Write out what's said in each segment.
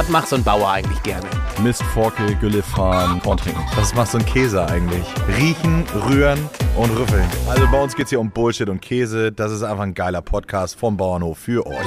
Was macht so ein Bauer eigentlich gerne? Mist, Forke, Gülle fahren, Korn trinken. Was macht so ein Käse eigentlich? Riechen, rühren und rüffeln. Also bei uns geht es hier um Bullshit und Käse. Das ist einfach ein geiler Podcast vom Bauernhof für euch.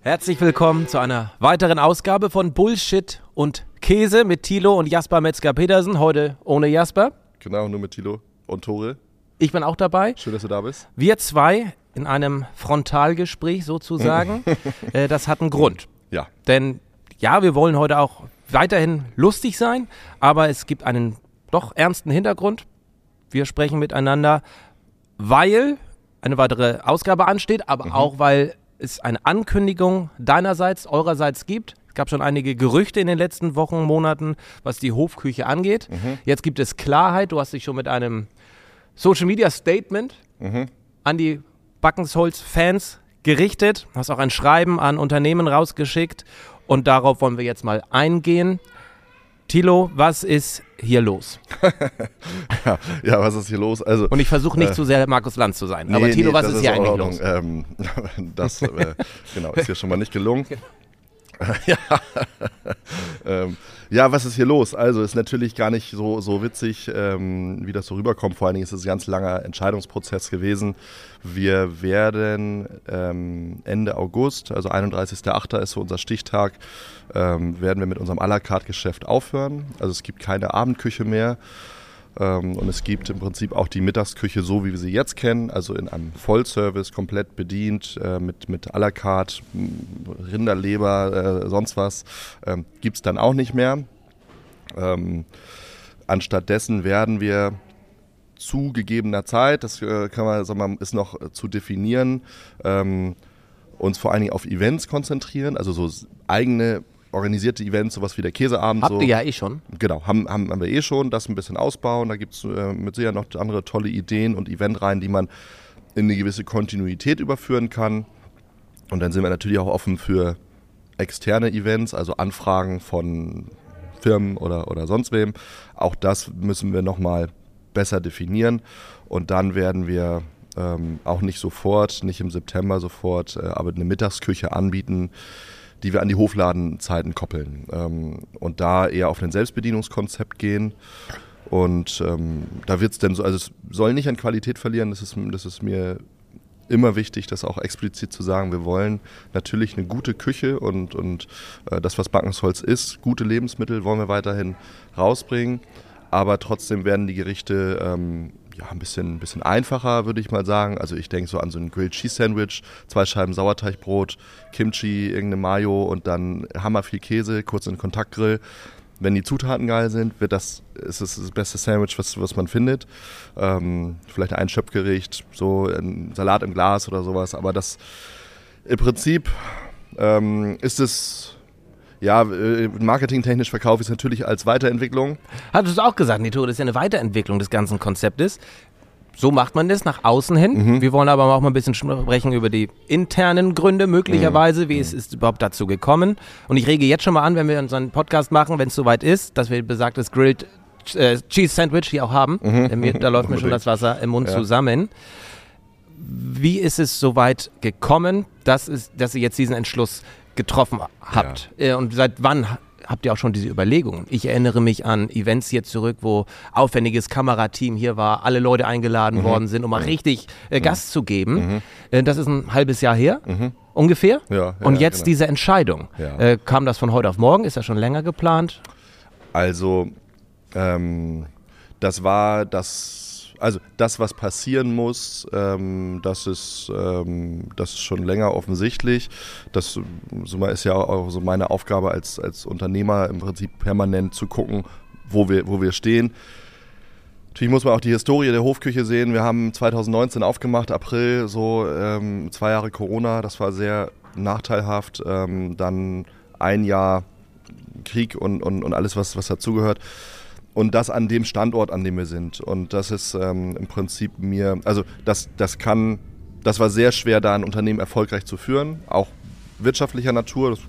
Herzlich willkommen zu einer weiteren Ausgabe von Bullshit und Käse mit Thilo und Jasper Metzger-Petersen. Heute ohne Jasper. Genau, nur mit Thilo und Tore. Ich bin auch dabei. Schön, dass du da bist. Wir zwei in einem Frontalgespräch sozusagen. äh, das hat einen Grund. Ja. Denn ja, wir wollen heute auch weiterhin lustig sein, aber es gibt einen doch ernsten Hintergrund. Wir sprechen miteinander, weil eine weitere Ausgabe ansteht, aber Mhm. auch weil es eine Ankündigung deinerseits, eurerseits gibt. Es gab schon einige Gerüchte in den letzten Wochen, Monaten, was die Hofküche angeht. Mhm. Jetzt gibt es Klarheit. Du hast dich schon mit einem Social Media Statement Mhm. an die Backensholz-Fans gerichtet, hast auch ein Schreiben an Unternehmen rausgeschickt und darauf wollen wir jetzt mal eingehen. Tilo, was ist hier los? Ja, was ist hier los? Also, Und ich versuche nicht Äh, zu sehr Markus Lanz zu sein. aber nee, Tilo, nee, was ist hier in eigentlich Ordnung. los? Ähm, das äh, genau, ist hier schon mal nicht gelungen. ja. Ähm, ja, was ist hier los? Also ist natürlich gar nicht so, so witzig, ähm, wie das so rüberkommt. Vor allen Dingen ist es ein ganz langer Entscheidungsprozess gewesen. Wir werden ähm, Ende August, also 31.08. ist so unser Stichtag, ähm, werden wir mit unserem à la carte Geschäft aufhören. Also es gibt keine Abendküche mehr. Ähm, und es gibt im Prinzip auch die Mittagsküche so, wie wir sie jetzt kennen, also in einem Vollservice, komplett bedient, äh, mit, mit à la carte, m, Rinderleber, äh, sonst was, ähm, gibt es dann auch nicht mehr. Ähm, anstattdessen werden wir zu gegebener Zeit, das äh, kann man, sagen wir, ist noch zu definieren, uns vor allen Dingen auf Events konzentrieren, also so eigene organisierte Events, sowas wie der Käseabend. Habt so. ihr ja eh schon. Genau, haben, haben, haben wir eh schon, das ein bisschen ausbauen. Da gibt es äh, mit Sicherheit noch andere tolle Ideen und Eventreihen, die man in eine gewisse Kontinuität überführen kann. Und dann sind wir natürlich auch offen für externe Events, also Anfragen von Firmen oder, oder sonst wem. Auch das müssen wir nochmal besser definieren. Und dann werden wir ähm, auch nicht sofort, nicht im September sofort, äh, aber eine Mittagsküche anbieten, die wir an die Hofladenzeiten koppeln. Ähm, und da eher auf ein Selbstbedienungskonzept gehen. Und ähm, da wird es dann so, also es soll nicht an Qualität verlieren, das ist, das ist mir immer wichtig, das auch explizit zu sagen. Wir wollen natürlich eine gute Küche und, und äh, das, was Backensholz ist, gute Lebensmittel wollen wir weiterhin rausbringen. Aber trotzdem werden die Gerichte ähm, ja, ein bisschen, ein bisschen einfacher, würde ich mal sagen. Also ich denke so an so ein Grilled Cheese Sandwich, zwei Scheiben Sauerteigbrot, Kimchi, irgendeine Mayo und dann hammer viel Käse, kurz in den Kontaktgrill. Wenn die Zutaten geil sind, wird das, ist es das beste Sandwich, was, was man findet. Ähm, vielleicht ein Schöpfgericht, so ein Salat im Glas oder sowas. Aber das im Prinzip ähm, ist es, ja, äh, marketingtechnisch verkaufe ich es natürlich als Weiterentwicklung. Hattest du auch gesagt, Nito, das ist ja eine Weiterentwicklung des ganzen Konzeptes. So macht man das nach außen hin. Mhm. Wir wollen aber auch mal ein bisschen sprechen über die internen Gründe möglicherweise, wie es Mhm. ist überhaupt dazu gekommen. Und ich rege jetzt schon mal an, wenn wir unseren Podcast machen, wenn es soweit ist, dass wir besagtes Grilled äh, Cheese Sandwich hier auch haben. Mir, da läuft mir schon Mhm. Das Wasser im Mund Ja. zusammen. Wie ist es soweit gekommen, dass, es, dass ihr jetzt diesen Entschluss getroffen habt? Äh, Und seit wann ha- habt ihr auch schon diese Überlegungen? Ich erinnere mich an Events hier zurück, wo aufwendiges Kamerateam hier war, alle Leute eingeladen Mhm. worden sind, um mal richtig äh, Gas zu geben. Äh, das ist ein halbes Jahr her, ungefähr. Mhm. Ja, ja, Und jetzt genau. diese Entscheidung. Ja. Äh, kam das von heute auf morgen? Ist das schon länger geplant? Also, ähm, das war das, also das, was passieren muss, ähm, das, ist, ähm, das ist schon länger offensichtlich. Das ist ja auch so meine Aufgabe als, als Unternehmer im Prinzip permanent zu gucken, wo wir, wo wir stehen. Natürlich muss man auch die Historie der Hofküche sehen. Wir haben 2019 aufgemacht, April, so ähm, zwei Jahre Corona, das war sehr nachteilhaft. Ähm, dann ein Jahr Krieg und, und, und alles, was, was dazugehört. Und das an dem Standort, an dem wir sind. Und das ist ähm, im Prinzip mir, also das, das kann, das war sehr schwer, da ein Unternehmen erfolgreich zu führen, auch wirtschaftlicher Natur, das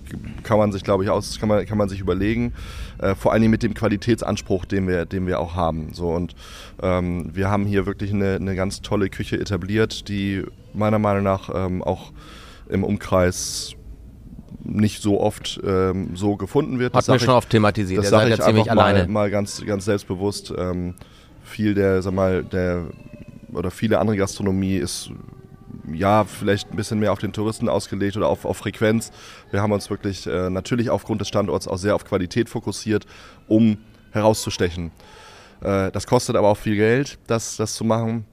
kann man sich, glaube ich, aus, kann man, kann man sich überlegen. Äh, vor allen Dingen mit dem Qualitätsanspruch, den wir, den wir auch haben. So, und ähm, wir haben hier wirklich eine, eine ganz tolle Küche etabliert, die meiner Meinung nach ähm, auch im Umkreis nicht so oft ähm, so gefunden wird. Hat mir schon oft thematisiert. Das sage ich ziemlich alleine. Mal, mal ganz, ganz selbstbewusst. Ähm, viel der, sag mal, der oder viele andere Gastronomie ist ja, vielleicht ein bisschen mehr auf den Touristen ausgelegt oder auf, auf Frequenz. Wir haben uns wirklich äh, natürlich aufgrund des Standorts auch sehr auf Qualität fokussiert, um herauszustechen. Äh, das kostet aber auch viel Geld, das, das zu machen.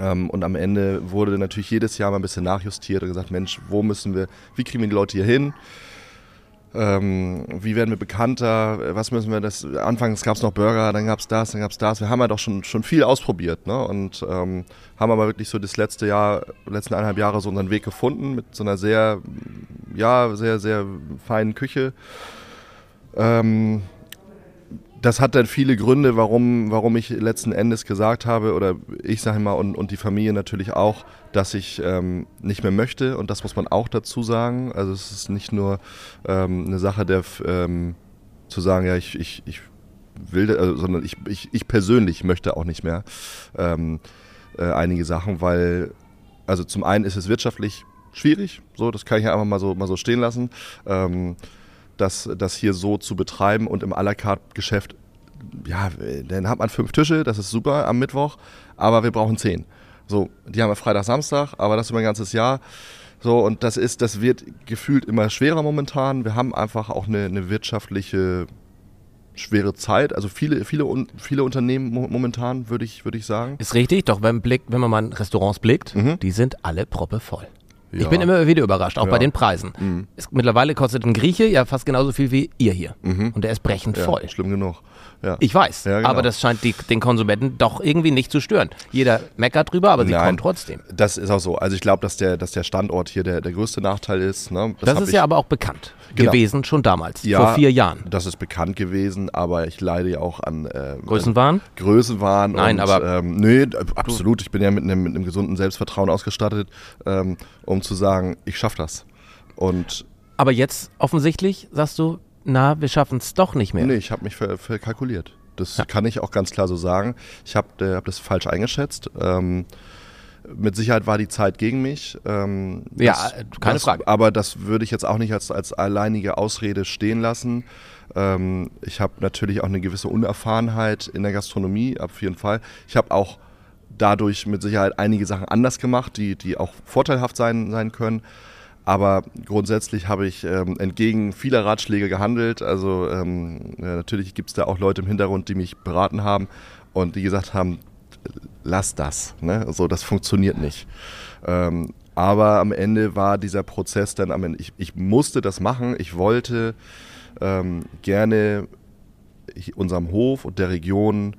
Ähm, und am Ende wurde natürlich jedes Jahr mal ein bisschen nachjustiert und gesagt, Mensch, wo müssen wir, wie kriegen wir die Leute hier hin? Ähm, wie werden wir bekannter? Was müssen wir das? Anfangs gab es noch Burger, dann gab es das, dann gab es das. Wir haben ja doch schon, schon viel ausprobiert ne? und ähm, haben aber wirklich so das letzte Jahr, letzten eineinhalb Jahre so unseren Weg gefunden mit so einer sehr, ja, sehr, sehr feinen Küche. Ähm, das hat dann viele Gründe, warum, warum ich letzten Endes gesagt habe, oder ich sage mal, und, und die Familie natürlich auch, dass ich ähm, nicht mehr möchte. Und das muss man auch dazu sagen. Also es ist nicht nur ähm, eine Sache der, ähm, zu sagen, ja, ich, ich, ich will, also, sondern ich, ich, ich persönlich möchte auch nicht mehr ähm, äh, einige Sachen, weil, also zum einen ist es wirtschaftlich schwierig, so, das kann ich ja einfach mal so, mal so stehen lassen. Das, das hier so zu betreiben und im à la carte Geschäft, ja, dann hat man fünf Tische, das ist super am Mittwoch, aber wir brauchen zehn. So, die haben wir Freitag, Samstag, aber das über ein ganzes Jahr. So, und das ist, das wird gefühlt immer schwerer momentan. Wir haben einfach auch eine, eine wirtschaftliche schwere Zeit. Also viele, viele, viele Unternehmen momentan, würde ich, würde ich sagen. Ist richtig, doch wenn, Blick, wenn man mal in Restaurants blickt, mhm. die sind alle proppevoll. Ja. Ich bin immer wieder überrascht, auch ja. bei den Preisen. Mhm. Es, mittlerweile kostet ein Grieche ja fast genauso viel wie ihr hier. Mhm. Und der ist brechend ja, voll. Schlimm genug. Ich weiß, genau. aber das scheint die, den Konsumenten doch irgendwie nicht zu stören. Jeder meckert drüber, aber sie Nein, kommen trotzdem. Das ist auch so. Also ich glaube, dass der, dass der Standort hier der, der größte Nachteil ist. Ne? Das, das ist ja aber auch bekannt genau. gewesen, schon damals, ja, vor vier Jahren. Das ist bekannt gewesen, aber ich leide ja auch an äh, Größenwahn. Größenwahn. Nein, und, aber ähm, nö, absolut. Ich bin ja mit einem, mit einem gesunden Selbstvertrauen ausgestattet, ähm, um zu sagen, ich schaffe das. Und aber jetzt offensichtlich sagst du, na, wir schaffen es doch nicht mehr. Nee, ich habe mich verkalkuliert. Das ja. kann ich auch ganz klar so sagen. Ich habe äh, hab das falsch eingeschätzt. Ähm, mit Sicherheit war die Zeit gegen mich. Ähm, ja, das, keine das, Frage. Aber das würde ich jetzt auch nicht als, als alleinige Ausrede stehen lassen. Ähm, ich habe natürlich auch eine gewisse Unerfahrenheit in der Gastronomie, auf jeden Fall. Ich habe auch dadurch mit Sicherheit einige Sachen anders gemacht, die, die auch vorteilhaft sein, sein können. Aber grundsätzlich habe ich ähm, entgegen vieler Ratschläge gehandelt. Also ähm, ja, natürlich gibt es da auch Leute im Hintergrund, die mich beraten haben und die gesagt haben, lass das. Ne? So, das funktioniert nicht. Ähm, aber am Ende war dieser Prozess dann am Ende, ich, ich musste das machen. Ich wollte ähm, gerne unserem Hof und der Region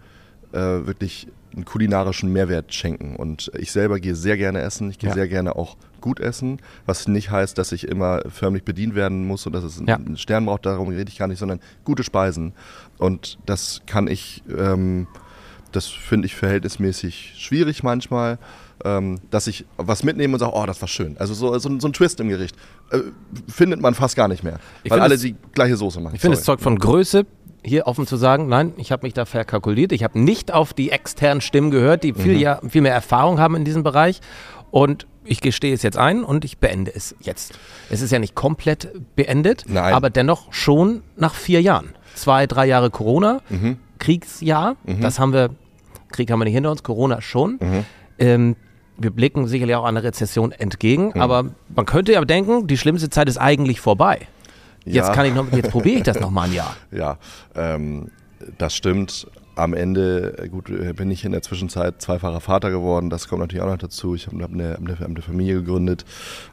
äh, wirklich einen kulinarischen Mehrwert schenken. Und ich selber gehe sehr gerne essen. Ich gehe ja. sehr gerne auch gut essen, was nicht heißt, dass ich immer förmlich bedient werden muss und dass es ja. einen Stern braucht, darum rede ich gar nicht, sondern gute Speisen. Und das kann ich, ähm, das finde ich verhältnismäßig schwierig manchmal. Ähm, dass ich was mitnehme und sage, oh, das war schön. Also so, so, so ein Twist im Gericht äh, findet man fast gar nicht mehr, ich weil alle es, die gleiche Soße machen. Ich finde, es zeugt von Größe, hier offen zu sagen, nein, ich habe mich da verkalkuliert. Ich habe nicht auf die externen Stimmen gehört, die viel, mhm. ja, viel mehr Erfahrung haben in diesem Bereich. Und ich gestehe es jetzt ein und ich beende es jetzt. Es ist ja nicht komplett beendet, Nein. aber dennoch schon nach vier Jahren. Zwei, drei Jahre Corona, mhm. Kriegsjahr, mhm. das haben wir, Krieg haben wir nicht hinter uns, Corona schon. Mhm. Ähm, wir blicken sicherlich auch einer Rezession entgegen, mhm. aber man könnte ja denken, die schlimmste Zeit ist eigentlich vorbei. Jetzt kann ich noch, jetzt probiere ich das noch mal ein Jahr. Ja, ähm, das stimmt am Ende, gut, bin ich in der Zwischenzeit zweifacher Vater geworden, das kommt natürlich auch noch dazu. Ich habe eine, eine, Familie gegründet.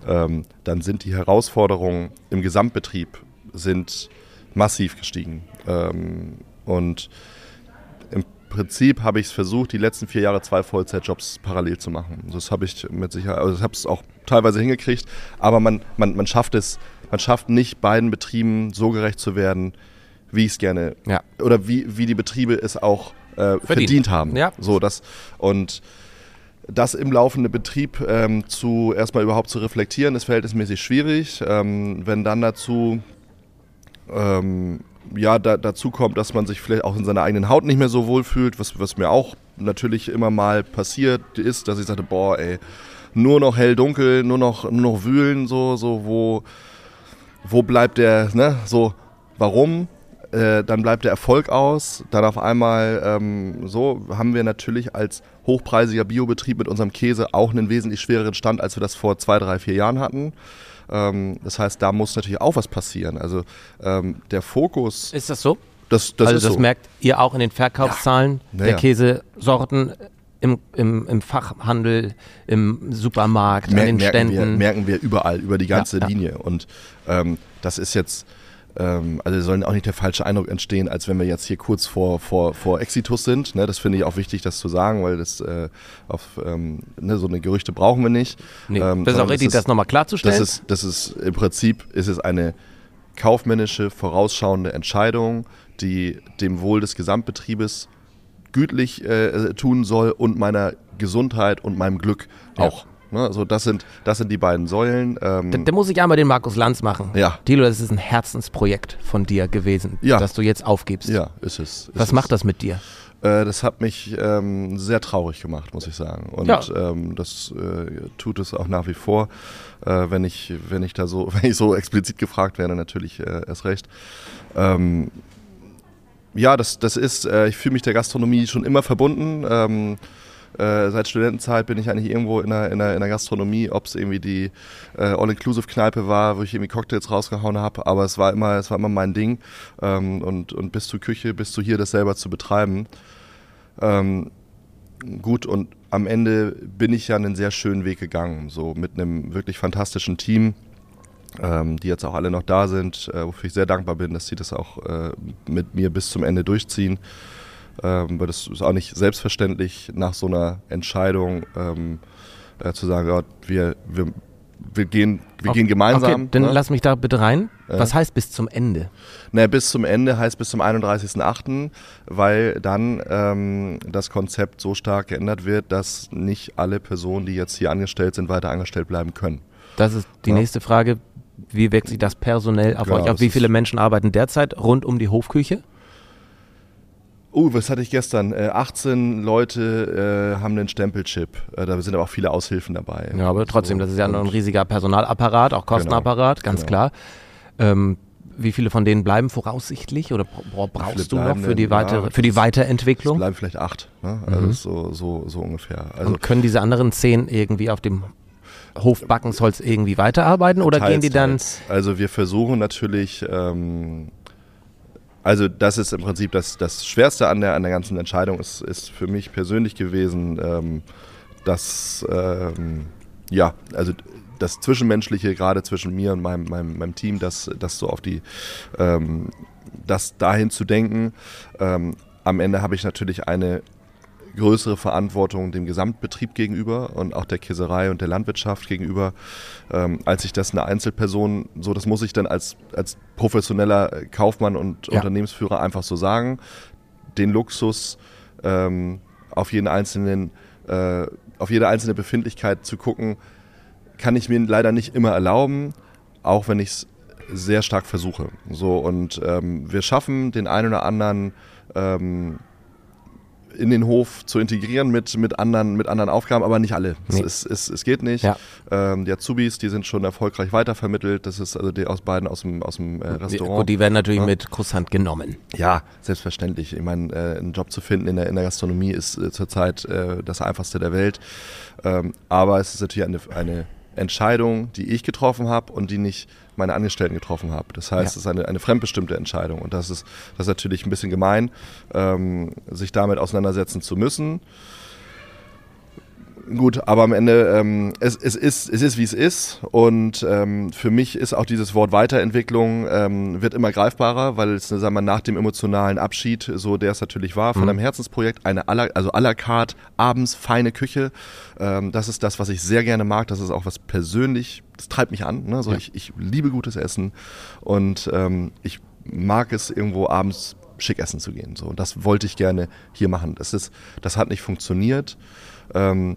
Ähm, dann sind die Herausforderungen im Gesamtbetrieb sind massiv gestiegen. Ähm, und Prinzip habe ich es versucht, die letzten vier Jahre zwei Vollzeitjobs parallel zu machen. Das habe ich mit Sicherheit, also ich habe es auch teilweise hingekriegt, aber man, man, man schafft es, man schafft nicht beiden Betrieben so gerecht zu werden, wie ich es gerne ja. oder wie, wie die Betriebe es auch äh, verdient. haben. Ja. So, das, und das im laufenden Betrieb ähm, zu erstmal überhaupt zu reflektieren, ist verhältnismäßig schwierig. Ähm, wenn dann dazu ähm, ja, da, dazu kommt, dass man sich vielleicht auch in seiner eigenen Haut nicht mehr so wohl fühlt, was, was mir auch natürlich immer mal passiert ist, dass ich sagte, boah, ey, nur noch hell dunkel, nur noch, nur noch wühlen, so, so, wo wo bleibt der, ne, so, warum? Äh, dann bleibt der Erfolg aus. Dann auf einmal, ähm, so haben wir natürlich als hochpreisiger Biobetrieb mit unserem Käse auch einen wesentlich schwereren Stand, als wir das vor zwei, drei, vier Jahren hatten. Ähm, das heißt, da muss natürlich auch was passieren. Also ähm, der Fokus. Ist das so? Das, das also das so. merkt ihr auch in den Verkaufszahlen Ja. der Ja. Käsesorten im, im, im Fachhandel, im Supermarkt, an Mer den merken, wir, Ständen. merken wir überall, über die ganze ja. Linie. Und ähm, das ist jetzt, ähm, also soll auch nicht der falsche Eindruck entstehen, als wenn wir jetzt hier kurz vor, vor, vor Exitus sind. Ne? Das finde ich auch wichtig, das zu sagen, weil das äh, auf ähm, ne, so eine Gerüchte brauchen wir nicht. Nee, Ähm, das ist auch richtig, das nochmal klarzustellen. Das ist, das ist im Prinzip ist es eine kaufmännische, vorausschauende Entscheidung, die dem Wohl des Gesamtbetriebes gütlich äh, tun soll und meiner Gesundheit und meinem Glück Ja. Ne? Also das sind, das sind die beiden Säulen. Ähm, da, da muss ich einmal den Markus Lanz machen. Ja. Thilo, das ist ein Herzensprojekt von dir gewesen, Ja. das du jetzt aufgibst. ja, ist es. Ist Was es. macht das mit dir? Äh, das hat mich ähm, sehr traurig gemacht, muss ich sagen. Und Ja. ähm, das äh, tut es auch nach wie vor. Äh, wenn ich, wenn ich da so, wenn ich so explizit gefragt werde, natürlich äh, erst recht. Ähm, ja, das, das ist, äh, ich fühle mich der Gastronomie schon immer verbunden. Äh, seit Studentenzeit bin ich eigentlich irgendwo in der, in der, in der Gastronomie, ob es irgendwie die äh, All-Inclusive-Kneipe war, wo ich irgendwie Cocktails rausgehauen habe, aber es war immer, es war immer mein Ding. Ähm, und, und bis zur Küche, bis zu hier das selber zu betreiben. Ähm, gut, und am Ende bin ich ja einen sehr schönen Weg gegangen, so mit einem wirklich fantastischen Team, ähm, die jetzt auch alle noch da sind, äh, wofür ich sehr dankbar bin, dass sie das auch äh, mit mir bis zum Ende durchziehen. Ähm, weil das ist auch nicht selbstverständlich nach so einer Entscheidung ähm, äh, zu sagen, ja, wir, wir, wir, gehen, wir gehen gemeinsam. Okay, dann ne? lass mich da bitte rein. Ja. Was heißt bis zum Ende? Naja, bis zum Ende heißt bis zum 31.08., weil dann ähm, das Konzept so stark geändert wird, dass nicht alle Personen, die jetzt hier angestellt sind, weiter angestellt bleiben können. Das ist die Ja. nächste Frage. Wie wirkt sich das personell auf Genau, euch auf? das Wie viele Menschen arbeiten derzeit rund um die Hofküche? Uh, was hatte ich gestern? Äh, 18 Leute äh, haben einen Stempelchip. Äh, da sind aber auch viele Aushilfen dabei. Ja, aber trotzdem, So, das ist ja noch ein riesiger Personalapparat, auch Kostenapparat, ganz genau. klar. Ähm, wie viele von denen bleiben voraussichtlich oder bra- brauchst du noch für die, weitere, Ja, für die Es Weiterentwicklung? bleiben vielleicht acht. Ne? Also Mhm. so, so, so ungefähr. Also Und können diese anderen zehn irgendwie auf dem Hof Backensholz irgendwie weiterarbeiten oder Teils, gehen die dann? teils. Also wir versuchen natürlich, ähm, also das ist im Prinzip das, das Schwerste an der, an der ganzen Entscheidung, ist, ist für mich persönlich gewesen, ähm, dass, ähm, ja, also das Zwischenmenschliche, gerade zwischen mir und meinem, meinem, meinem Team, das, das so auf die, ähm, das dahin zu denken. Ähm, am Ende habe ich natürlich eine größere Verantwortung dem Gesamtbetrieb gegenüber und auch der Käserei und der Landwirtschaft gegenüber, ähm, als ich das eine Einzelperson, so das muss ich dann als, als professioneller Kaufmann und Ja. Unternehmensführer einfach so sagen, den Luxus ähm, auf jeden einzelnen, äh, auf jede einzelne Befindlichkeit zu gucken, kann ich mir leider nicht immer erlauben, auch wenn ich es sehr stark versuche. So und ähm, wir schaffen den einen oder anderen ähm, in den Hof zu integrieren mit, mit, anderen, mit anderen Aufgaben, aber nicht alle. Nee. Es, es, es, geht nicht. Ja. Ähm, die Azubis, die sind schon erfolgreich weitervermittelt. Das ist also die aus beiden aus dem, aus dem äh, Restaurant. gut, die werden natürlich Ja. mit Kusshand genommen. Ja, selbstverständlich. Ich meine, äh, einen Job zu finden in der, in der Gastronomie ist äh, zurzeit äh, das einfachste der Welt. Ähm, aber es ist natürlich eine, eine Entscheidung, die ich getroffen habe und die nicht meine Angestellten getroffen habe. Das heißt, Ja. es ist eine, eine fremdbestimmte Entscheidung. Und das ist, das ist natürlich ein bisschen gemein, ähm, sich damit auseinandersetzen zu müssen. Gut, aber am Ende, ähm, es, es, ist, es ist, wie es ist. Und ähm, für mich ist auch dieses Wort Weiterentwicklung ähm, wird immer greifbarer, weil es, sagen wir, nach dem emotionalen Abschied, so der es natürlich war, von Mhm. einem Herzensprojekt, eine à also à la carte, abends feine Küche. Ähm, das ist das, was ich sehr gerne mag. Das ist auch was persönlich, das treibt mich an. Ne? So, Ja. ich, ich liebe gutes Essen und ähm, ich mag es irgendwo abends schick essen zu gehen. So, und das wollte ich gerne hier machen. Das, ist, das hat nicht funktioniert. Ähm,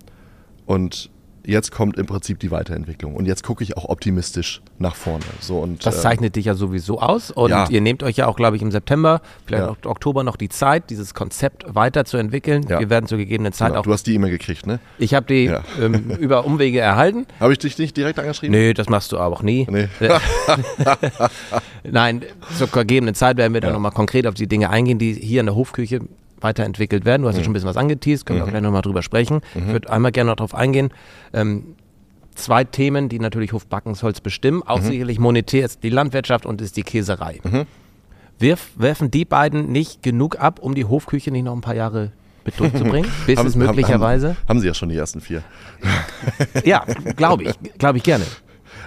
und jetzt kommt im Prinzip die Weiterentwicklung. Und jetzt gucke ich auch optimistisch nach vorne. So, und, das zeichnet äh, dich ja sowieso aus. Und ja. ihr nehmt euch ja auch, glaube ich, im September, vielleicht ja. auch Oktober noch die Zeit, dieses Konzept weiterzuentwickeln. Ja. Wir werden zur gegebenen Zeit genau. auch. Du hast die E-Mail gekriegt, ne? Ich habe die ähm, über Umwege erhalten. Habe ich dich nicht direkt angeschrieben? Nö, das machst du aber auch nie. Nee. Nein, zur gegebenen Zeit werden wir dann nochmal konkret auf die Dinge eingehen, die hier in der Hofküche weiterentwickelt werden. Du hast ja mhm. schon ein bisschen was angeteased, können wir auch mhm. gleich nochmal drüber sprechen. Mhm. Ich würde einmal gerne noch darauf eingehen. Ähm, zwei Themen, die natürlich Hofbackensholz bestimmen. Auch mhm. sicherlich monetär ist die Landwirtschaft und ist die Käserei. Mhm. Wirf, werfen die beiden nicht genug ab, um die Hofküche nicht noch ein paar Jahre mit durchzubringen? Bis haben, es möglicherweise. Haben, haben, Sie ja schon die ersten vier. ja, glaube ich. Glaube ich gerne.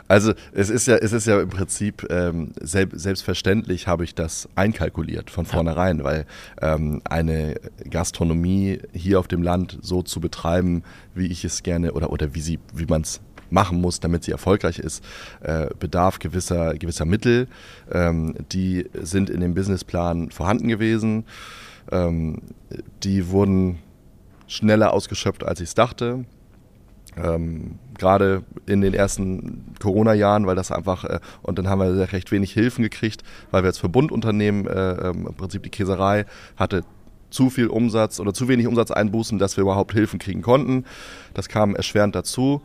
Also es ist ja, es ist ja im Prinzip ähm, selb, selbstverständlich habe ich das einkalkuliert von vornherein, ja. weil ähm, eine Gastronomie hier auf dem Land so zu betreiben, wie ich es gerne oder, oder wie sie, wie man es machen muss, damit sie erfolgreich ist, äh, bedarf gewisser, gewisser Mittel. Ähm, die sind in dem Businessplan vorhanden gewesen. Ähm, die wurden schneller ausgeschöpft, als ich es dachte. Ähm, Gerade in den ersten Corona-Jahren, weil das einfach, äh, und dann haben wir recht wenig Hilfen gekriegt, weil wir als Verbundunternehmen, äh, ähm, im Prinzip die Käserei hatte zu viel Umsatz oder zu wenig Umsatz einbußen, dass wir überhaupt Hilfen kriegen konnten. Das kam erschwerend dazu.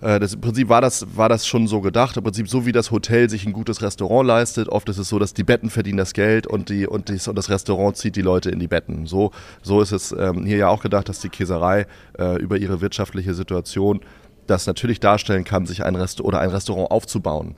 Äh, das, Im Prinzip war das, war das schon so gedacht. Im Prinzip so wie das Hotel sich ein gutes Restaurant leistet. Oft ist es so, dass die Betten verdienen das Geld und, die, und, dies, und das Restaurant zieht die Leute in die Betten. So, so ist es ähm, hier ja auch gedacht, dass die Käserei äh, über ihre wirtschaftliche Situation das natürlich darstellen kann, sich ein Rest oder ein Restaurant aufzubauen.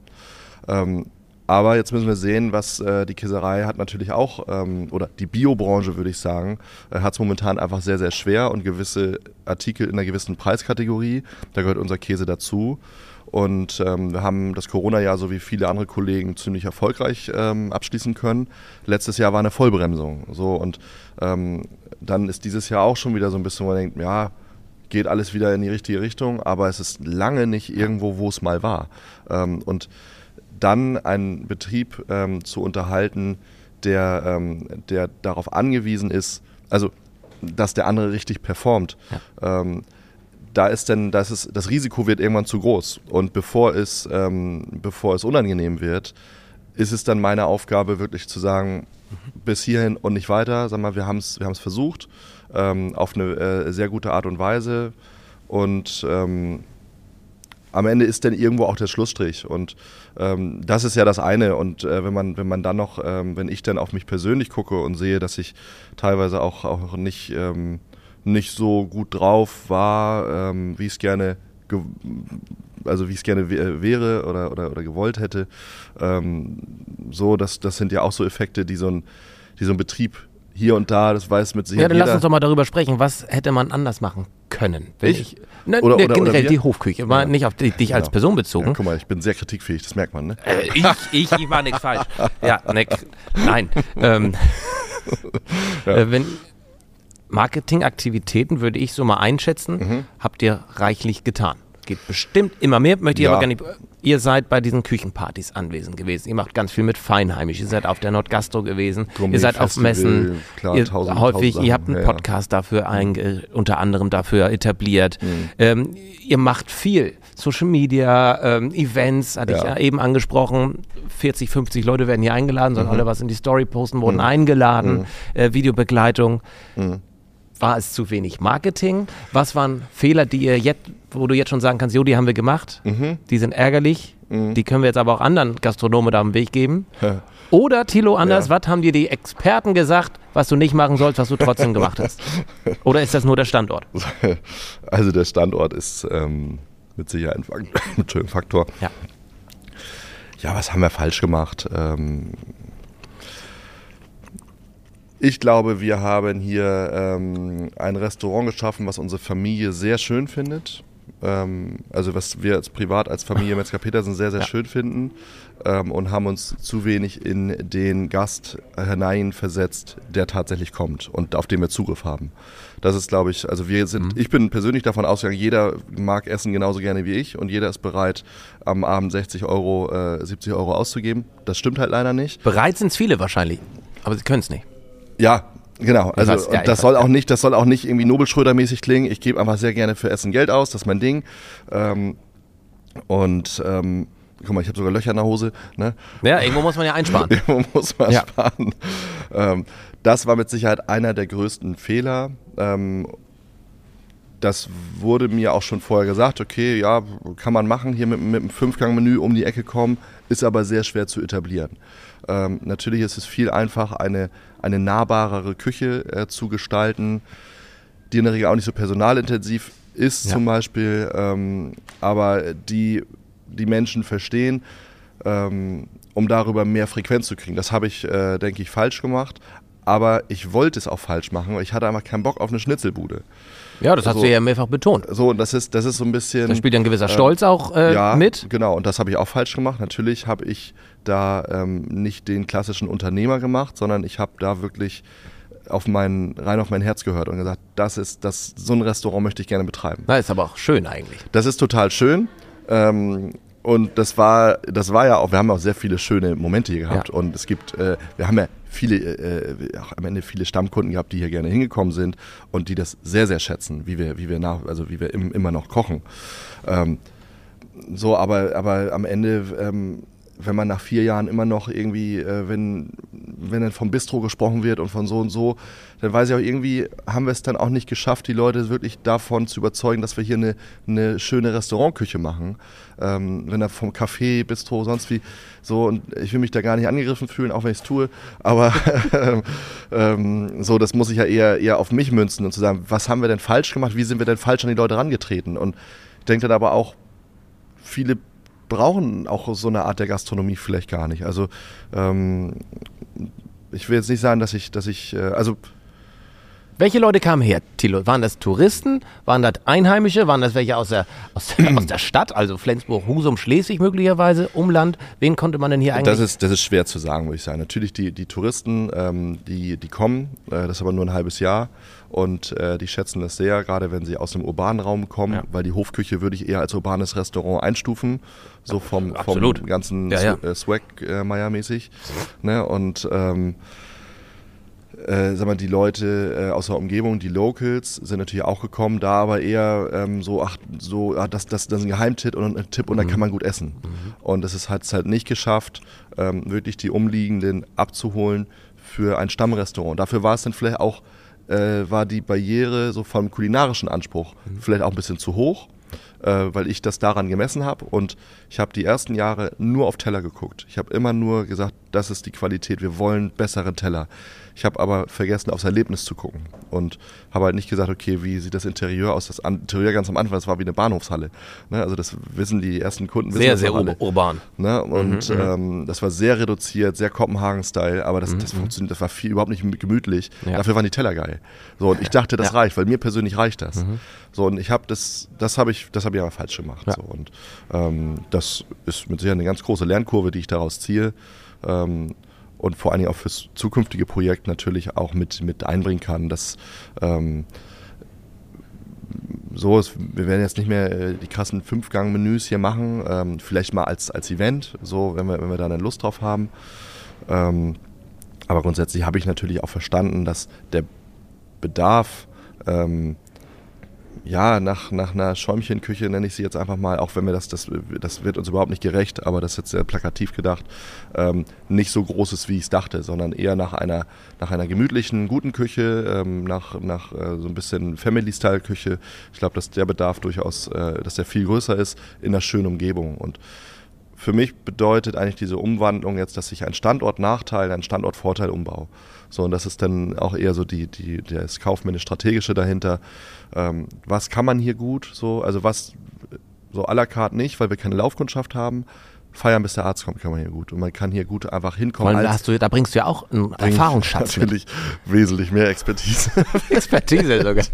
Ähm, aber jetzt müssen wir sehen, was äh, die Käserei hat natürlich auch, ähm, oder die Biobranche würde ich sagen, äh, hat es momentan einfach sehr, sehr schwer und gewisse Artikel in einer gewissen Preiskategorie, da gehört unser Käse dazu. Und ähm, wir haben das Corona-Jahr, so wie viele andere Kollegen, ziemlich erfolgreich ähm, abschließen können. Letztes Jahr war eine Vollbremsung. So, und ähm, dann ist dieses Jahr auch schon wieder so ein bisschen, wo man denkt, ja, geht alles wieder in die richtige Richtung, aber es ist lange nicht irgendwo, wo es mal war. Ähm, und dann einen Betrieb ähm, zu unterhalten, der, ähm, der darauf angewiesen ist, also dass der andere richtig performt. Ja. Ähm, da ist denn, das, ist, das Risiko wird irgendwann zu groß. Und bevor es, ähm, bevor es unangenehm wird, ist es dann meine Aufgabe, wirklich zu sagen, mhm. bis hierhin und nicht weiter. Sag mal, wir haben es wir versucht, ähm, auf eine äh, sehr gute Art und Weise. Und ähm, am Ende ist dann irgendwo auch der Schlussstrich. Und ähm, das ist ja das eine. Und äh, wenn man, wenn man dann noch, ähm, wenn ich dann auf mich persönlich gucke und sehe, dass ich teilweise auch, auch nicht, ähm, nicht so gut drauf war, ähm, wie ich es gerne also wie es gerne wäre oder, oder, oder gewollt hätte. Ähm, so, das, das sind ja auch so Effekte, die so ein, die so ein Betrieb hier und da, das weiß mit Sicherheit. Ja, dann lass uns doch mal darüber sprechen. Was hätte man anders machen können? ich? ich ne, oder, ne, oder, generell oder die Hofküche, mal ja. nicht auf die, dich als Person bezogen. Ja, guck mal, ich bin sehr kritikfähig, das merkt man, ne? Äh, ich, ich, ich war nichts falsch. Ja, ne, nein. Ähm, äh, wenn Marketingaktivitäten würde ich so mal einschätzen, mhm. habt ihr reichlich getan geht bestimmt immer mehr, möchte ich ja. aber gar nicht. Ihr seid bei diesen Küchenpartys anwesend gewesen. Ihr macht ganz viel mit Feinheimisch. Ihr seid auf der Nordgastro gewesen. Gourmet ihr seid Festival, auf Messen. Klar, ihr, tausend, häufig, tausend ihr habt einen Podcast ja, dafür ein, unter anderem dafür etabliert. Mhm. Ähm, ihr macht viel. Social Media, ähm, Events, hatte ja. ich ja eben angesprochen. 40, 50 Leute werden hier eingeladen, sollen mhm. alle was in die Story posten, wurden mhm. eingeladen. Mhm. Äh, Videobegleitung. Mhm. War es zu wenig Marketing? Was waren Fehler, die ihr jetzt, wo du jetzt schon sagen kannst, jo, die haben wir gemacht, mhm. die sind ärgerlich, mhm. die können wir jetzt aber auch anderen Gastronomen da am Weg geben? Oder, Thilo, anders, ja. was haben dir die Experten gesagt, was du nicht machen sollst, was du trotzdem gemacht hast? Oder ist das nur der Standort? Also der Standort ist ähm, mit Sicherheit ein Faktor. Ja. ja, was haben wir falsch gemacht? Ähm, ich glaube, wir haben hier ähm, ein Restaurant geschaffen, was unsere Familie sehr schön findet. Ähm, also was wir als privat als Familie Metzger Petersen sehr, sehr ja. schön finden ähm, und haben uns zu wenig in den Gast hineinversetzt, der tatsächlich kommt und auf den wir Zugriff haben. Das ist, glaube ich, also wir sind, mhm. ich bin persönlich davon ausgegangen, jeder mag Essen genauso gerne wie ich und jeder ist bereit, am Abend 60 Euro, äh, 70 Euro auszugeben. Das stimmt halt leider nicht. Bereit sind es viele wahrscheinlich, aber sie können es nicht. Ja, Genau, also weiß, ja, das soll weiß, auch nicht, das soll auch nicht irgendwie Nobelschröder-mäßig klingen. Ich gebe einfach sehr gerne für Essen Geld aus, das ist mein Ding. Ähm, und ähm, guck mal, ich habe sogar Löcher in der Hose. Ne? Ja, irgendwo muss man ja einsparen. Irgendwo muss man Ja. sparen. Ähm, das war mit Sicherheit einer der größten Fehler. Ähm, das wurde mir auch schon vorher gesagt, okay, ja, kann man machen, hier mit, mit einem Fünfgang-Menü um die Ecke kommen, ist aber sehr schwer zu etablieren. Ähm, natürlich ist es viel einfacher, eine, eine nahbarere Küche äh, zu gestalten, die in der Regel auch nicht so personalintensiv ist Ja. zum Beispiel, ähm, aber die die Menschen verstehen, ähm, um darüber mehr Frequenz zu kriegen. Das habe ich, äh, denke ich, falsch gemacht. Aber ich wollte es auch falsch machen, weil ich hatte einfach keinen Bock auf eine Schnitzelbude. Ja, das hast Also- du ja mehrfach betont. So, und das ist, das ist so ein bisschen. Da spielt ja ein gewisser Stolz auch äh, ja, mit. Genau, und das habe ich auch falsch gemacht. Natürlich habe ich da ähm, nicht den klassischen Unternehmer gemacht, sondern ich habe da wirklich auf mein, rein auf mein Herz gehört und gesagt, das ist, das, so ein Restaurant möchte ich gerne betreiben. Na, ist aber auch schön eigentlich. Das ist total schön. Ähm, und das war, das war ja auch, wir haben auch sehr viele schöne Momente hier gehabt. Ja. Und es gibt, äh, wir haben ja viele, äh, auch am Ende viele Stammkunden gehabt, die hier gerne hingekommen sind und die das sehr, sehr schätzen, wie wir, wie wir nach, also wie wir im, immer noch kochen. Ähm, so, aber, aber am Ende, ähm, wenn man nach vier Jahren immer noch irgendwie, äh, wenn, wenn dann vom Bistro gesprochen wird und von so und so, dann weiß ich auch irgendwie, haben wir es dann auch nicht geschafft, die Leute wirklich davon zu überzeugen, dass wir hier eine, eine schöne Restaurantküche machen. Ähm, wenn da vom Café, Bistro, sonst wie so, und ich will mich da gar nicht angegriffen fühlen, auch wenn ich es tue, aber ähm, so, das muss ich ja eher, eher auf mich münzen und zu sagen, was haben wir denn falsch gemacht, wie sind wir denn falsch an die Leute rangetreten? Und ich denke dann aber auch, viele brauchen auch so eine Art der Gastronomie vielleicht gar nicht. Also ähm, ich will jetzt nicht sagen, dass ich, dass ich, äh, also Welche Leute kamen her, Thilo? Waren das Touristen? Waren das Einheimische? Waren das welche aus der, aus, aus der Stadt? Also Flensburg, Husum, Schleswig möglicherweise, Umland? Wen konnte man denn hier eigentlich? das ist, das ist schwer zu sagen, würde ich sagen. Natürlich die, die Touristen, ähm, die, die kommen, äh, das ist aber nur ein halbes Jahr und äh, die schätzen das sehr, gerade wenn sie aus dem urbanen Raum kommen, Ja. weil die Hofküche würde ich eher als urbanes Restaurant einstufen, so vom, vom ganzen Ja, ja. Äh, Swag äh, Meier-mäßig. Ne? Und ähm, äh, sag mal, die Leute äh, aus der Umgebung, die Locals, sind natürlich auch gekommen, da aber eher ähm, so, ach, so, ah, das, das, das ist ein Geheimtipp und ein Tipp und da kann man gut essen. Und es hat es halt nicht geschafft, ähm, wirklich die Umliegenden abzuholen für ein Stammrestaurant. Dafür war es dann vielleicht auch, äh, war die Barriere so vom kulinarischen Anspruch vielleicht auch ein bisschen zu hoch äh, weil ich das daran gemessen habe und ich habe die ersten Jahre nur auf Teller geguckt. Ich habe immer nur gesagt, das ist die Qualität, wir wollen bessere Teller. Ich habe aber vergessen, aufs Erlebnis zu gucken und habe halt nicht gesagt, okay, wie sieht das Interieur aus? Das Interieur ganz am Anfang, das war wie eine Bahnhofshalle. Ne? Also das wissen die ersten Kunden. wissen sehr, das sehr alle. ur urban. Ne? Und ähm, das war sehr reduziert, sehr Kopenhagen-Style, aber das, das funktioniert, das war viel, überhaupt nicht gemütlich. Ja. Dafür waren die Teller geil. So, und ich dachte, das Ja. reicht, weil mir persönlich reicht das. So, und ich habe das, das habe ich, das habe ich aber falsch gemacht. Ja. So, und ähm, das ist mit Sicherheit eine ganz große Lernkurve, die ich daraus ziehe. Ähm, und vor allen Dingen auch fürs zukünftige Projekt natürlich auch mit, mit einbringen kann, dass ähm, so ist, wir werden jetzt nicht mehr äh, die krassen Fünfgang-Menüs hier machen, ähm, vielleicht mal als, als Event, so wenn wir, wenn wir da eine Lust drauf haben. Ähm, aber grundsätzlich habe ich natürlich auch verstanden, dass der Bedarf ähm, ja, nach, nach einer Schäumchenküche nenne ich sie jetzt einfach mal, auch wenn wir das, das, das wird uns überhaupt nicht gerecht, aber das ist jetzt sehr plakativ gedacht, ähm, nicht so groß ist, wie ich es dachte, sondern eher nach einer, nach einer gemütlichen, guten Küche, ähm, nach, nach äh, so ein bisschen Family-Style-Küche. Ich glaube, dass der Bedarf durchaus, äh, dass der viel größer ist in einer schönen Umgebung. Und für mich bedeutet eigentlich diese Umwandlung jetzt, dass ich einen Standortnachteil, einen Standortvorteil umbaue. So, und das ist dann auch eher so die, die, das kaufmännisch-strategische dahinter. Ähm, was kann man hier gut? So, also was so à la carte nicht, weil wir keine Laufkundschaft haben. Feiern, bis der Arzt kommt, kann man hier gut. Und man kann hier gut einfach hinkommen. als- hast du, da bringst du ja auch einen Erfahrungsschatz mit. Natürlich wesentlich mehr Expertise. Expertise sogar.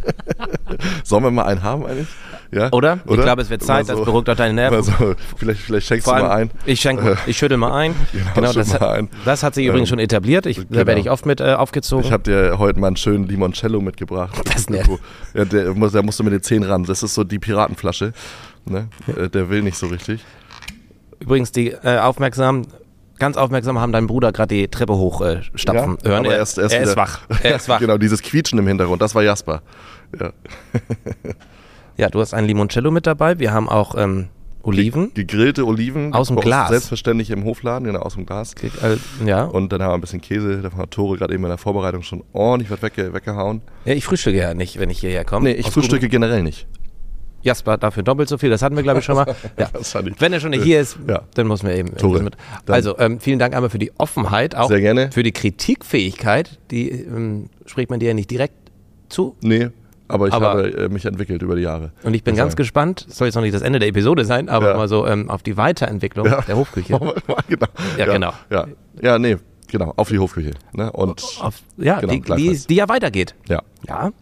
Sollen wir mal einen haben eigentlich? Ja? Oder? Ich glaube, es wird Zeit, das beruhigt auch deine Nerven. Also, vielleicht, vielleicht schenkst Vor du mal ein. Ich, schenke, ich schüttel mal ein. Genau, schüttel das, ein. das hat sich übrigens Ähm, schon etabliert. Ich, Da genau. werde ich oft mit äh, aufgezogen. Ich habe dir heute mal einen schönen Limoncello mitgebracht. Das ist nett. Ja, der, muss, der musst du mit den Zähnen ran. Das ist so die Piratenflasche. Ne? Äh, Der will nicht so richtig. Übrigens, die äh, aufmerksamen ganz aufmerksam haben deinen Bruder gerade die Treppe hochstapfen Ja, hören. er, ist- er ist er ist wach. Er ist wach. genau, dieses Quietschen im Hintergrund, das war Jasper. Ja. Ja, du hast ein Limoncello mit dabei. Wir haben auch ähm, Oliven. Gegrillte Oliven. Aus dem Glas. Selbstverständlich im Hofladen, genau, aus dem Glas. Äh, ja. Und dann haben wir ein bisschen Käse, davon hat Tore gerade eben in der Vorbereitung schon ordentlich was wegge weggehauen. ja, ich frühstücke ja nicht, wenn ich hierher komme. Nee, ich Aus frühstücke generell nicht. Jasper dafür doppelt so viel, das hatten wir, glaube ich, schon mal. Ja. Das hatte ich. Wenn er schon nicht hier ist, Ja. dann muss man eben. Tore, Also, ähm, vielen Dank einmal für die Offenheit, auch Sehr gerne. für die Kritikfähigkeit. Die ähm, spricht man dir ja nicht direkt zu. Nee, aber ich Aber- habe äh, mich entwickelt über die Jahre. Und ich bin ganz sagen. gespannt, soll jetzt noch nicht das Ende der Episode sein, aber Ja. mal so ähm, auf die Weiterentwicklung Ja. der Hofküche. genau. Ja, genau. Ja. ja, nee, genau, auf die Hofküche. Ne? Und Auf, ja, Genau, die, die, die ja weitergeht. ja. Ja.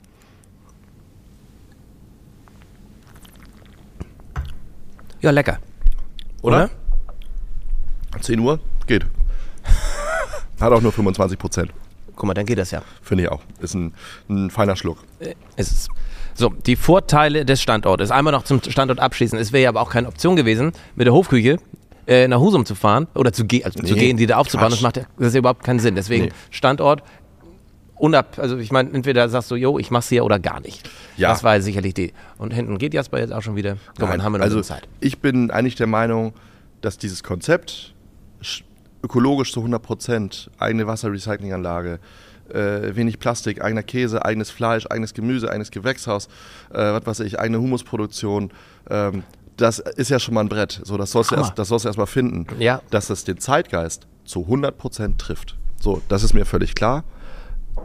Ja, lecker. Oder? 10 Uhr? Geht. Hat auch nur 25 Prozent. Guck mal, dann geht das ja. Finde ich auch. Ist ein, ein feiner Schluck. Ist es. So, die Vorteile des Standortes. Einmal noch zum Standort abschließen. Es wäre ja aber auch keine Option gewesen, mit der Hofküche äh, nach Husum zu fahren oder zu, ge also zu Nee, gehen, die da aufzubauen. Quatsch. Das macht ja, das ist ja überhaupt keinen Sinn. Deswegen Nee. Standort unab, also ich meine, entweder sagst du, jo, ich mach's hier oder gar nicht. Ja. Das war sicherlich die. Und hinten geht Jasper jetzt auch schon wieder. Guck mal, Nein, dann haben wir noch also Zeit. ich bin eigentlich der Meinung, dass dieses Konzept ökologisch zu 100 Prozent, eigene Wasserrecyclinganlage, äh, wenig Plastik, eigener Käse, eigenes Fleisch, eigenes Gemüse, eigenes Gewächshaus, äh, was weiß ich, eigene Humusproduktion, ähm, das ist ja schon mal ein Brett. So, das sollst du Hammer. erst, das sollst du erst mal finden. Ja. Dass es den Zeitgeist zu 100 Prozent trifft. So, das ist mir völlig klar.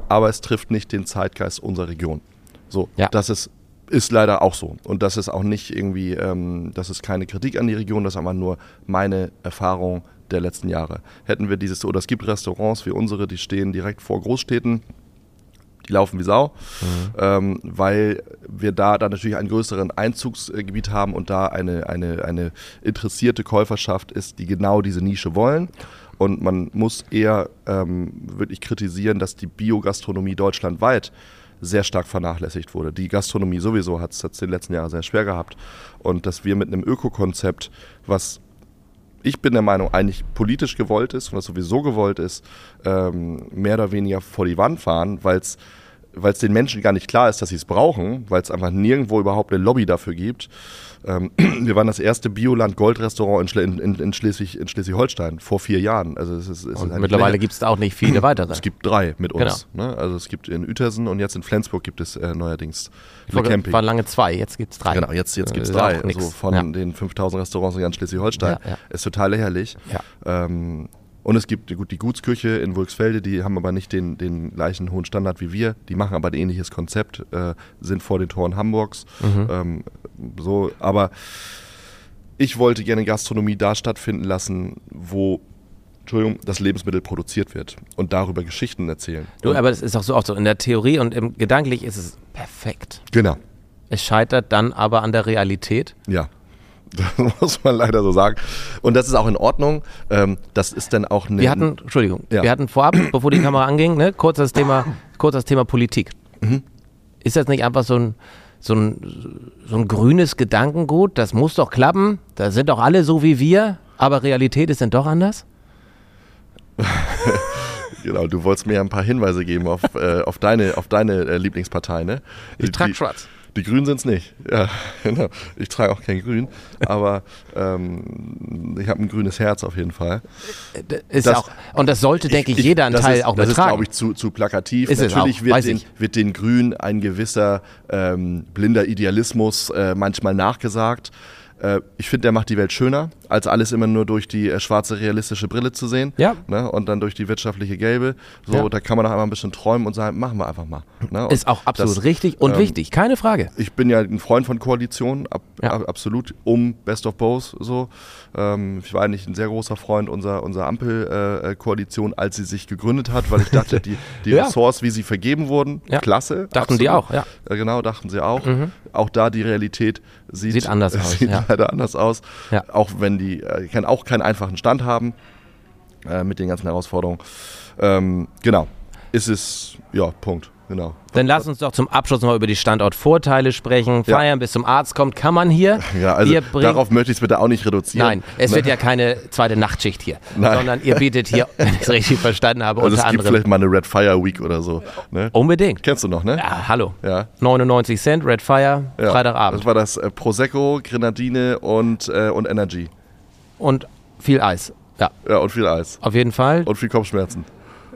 Aber es trifft nicht den Zeitgeist unserer Region. So, Ja. das ist, ist leider auch so. Und das ist auch nicht irgendwie, ähm, das ist keine Kritik an die Region, das ist aber nur meine Erfahrung der letzten Jahre. Hätten wir dieses, oder es gibt Restaurants wie unsere, die stehen direkt vor Großstädten, die laufen wie Sau, ähm, weil wir da dann natürlich einen größeren Einzugsgebiet haben und da eine, eine, eine interessierte Käuferschaft ist, die genau diese Nische wollen. Und man muss eher ähm, wirklich kritisieren, dass die Biogastronomie deutschlandweit sehr stark vernachlässigt wurde. Die Gastronomie sowieso hat es in den letzten Jahren sehr schwer gehabt. Und dass wir mit einem Ökokonzept, was ich bin der Meinung, eigentlich politisch gewollt ist und was sowieso gewollt ist, ähm, mehr oder weniger vor die Wand fahren, weil es weil es den Menschen gar nicht klar ist, dass sie es brauchen, weil es einfach nirgendwo überhaupt eine Lobby dafür gibt. Ähm, wir waren das erste Bioland-Gold-Restaurant in, in, in, Schleswig- in Schleswig-Holstein vor vier Jahren. Also es ist, es ist Und eine mittlerweile gibt es auch nicht viele weitere. es gibt drei mit uns. Genau. Ne? Also es gibt in Uetersen und jetzt in Flensburg gibt es äh, neuerdings eine wollte- Camping. waren lange zwei, jetzt gibt es drei. Genau, jetzt, jetzt Äh, gibt es ist drei. Also von Ja. den 5000 Restaurants in ganz Schleswig-Holstein. Ja, ja. Ist total lächerlich. Ähm, und es gibt gut, die Gutskirche in Wulksfelde, die haben aber nicht den, den gleichen hohen Standard wie wir. Die machen aber ein ähnliches Konzept, äh, sind vor den Toren Hamburgs. Mhm. Ähm, so, aber ich wollte gerne Gastronomie da stattfinden lassen, wo Entschuldigung, das Lebensmittel produziert wird und darüber Geschichten erzählen. Du, aber das ist auch so oft so. In der Theorie und im gedanklich ist es perfekt. genau, Es scheitert dann aber an der Realität. Ja. Das muss man leider so sagen. Und das ist auch in Ordnung. Ähm, das ist dann auch eine. Wir hatten, Entschuldigung, Ja. wir hatten vorab, bevor die Kamera anging, ne, kurz das Thema, kurz das Thema Politik. Mhm. Ist das nicht einfach so ein, so ein, so ein grünes Gedankengut? Das muss doch klappen. Da sind doch alle so wie wir, aber Realität ist dann doch anders? Genau, du wolltest mir ja ein paar Hinweise geben auf, äh, auf deine, auf deine äh, Lieblingspartei, ne? Ich trage schwarz. Die Grünen sind es nicht. Ja, genau. Ich trage auch kein Grün, aber ähm, ich habe ein grünes Herz auf jeden Fall. Ist Das- auch, und das sollte, denke ich, jeder einen das Teil ist, auch Das ist, betragen. glaube ich, zu, zu plakativ. Ist Natürlich wird, den, wird den Grünen ein gewisser ähm, blinder Idealismus äh, manchmal nachgesagt. Äh, ich finde, der macht die Welt schöner, als alles immer nur durch die äh, schwarze realistische Brille zu sehen. Ja. Ne? Und dann durch die wirtschaftliche gelbe. So, Ja. da kann man auch einmal ein bisschen träumen und sagen, machen wir einfach mal. Ne? Ist auch absolut das, richtig und ähm, wichtig, keine Frage. ich bin ja ein Freund von Koalitionen, ab, Ja. ab, absolut, um Best of Both so. Ähm, ich war eigentlich ein sehr großer Freund unserer, unserer Ampel-Koalition, als sie sich gegründet hat, weil ich dachte, die, die Ja. Ressorts, wie sie vergeben wurden, klasse. Dachten die auch, ja. Mhm. Äh, Genau, dachten sie auch. Auch da die Realität sieht, Sieht anders aus, Sieht leider anders aus. Auch wenn die, äh, kann auch keinen einfachen Stand haben äh, mit den ganzen Herausforderungen. Ähm, genau, ist es, ja, Punkt. genau. Dann lass uns doch zum Abschluss noch über die Standortvorteile sprechen. Ja. Feiern bis zum Arzt kommt, kann man hier. Ja, also darauf möchte ich es bitte auch nicht reduzieren. Nein, es Ne? wird ja keine zweite Nachtschicht hier, Nein. sondern ihr bietet hier, wenn ich es richtig verstanden habe, Also es unter gibt anderem. vielleicht mal eine Red Fire Week oder so. Ne? Unbedingt. Kennst du noch, ne? Ja, hallo. Ja. 99 Cent, Red Fire, Ja. Freitagabend. Das war das äh, Prosecco, Grenadine und, äh, und Energy. Und viel Eis. Ja, Ja, und viel Eis. auf jeden Fall. Und viel Kopfschmerzen.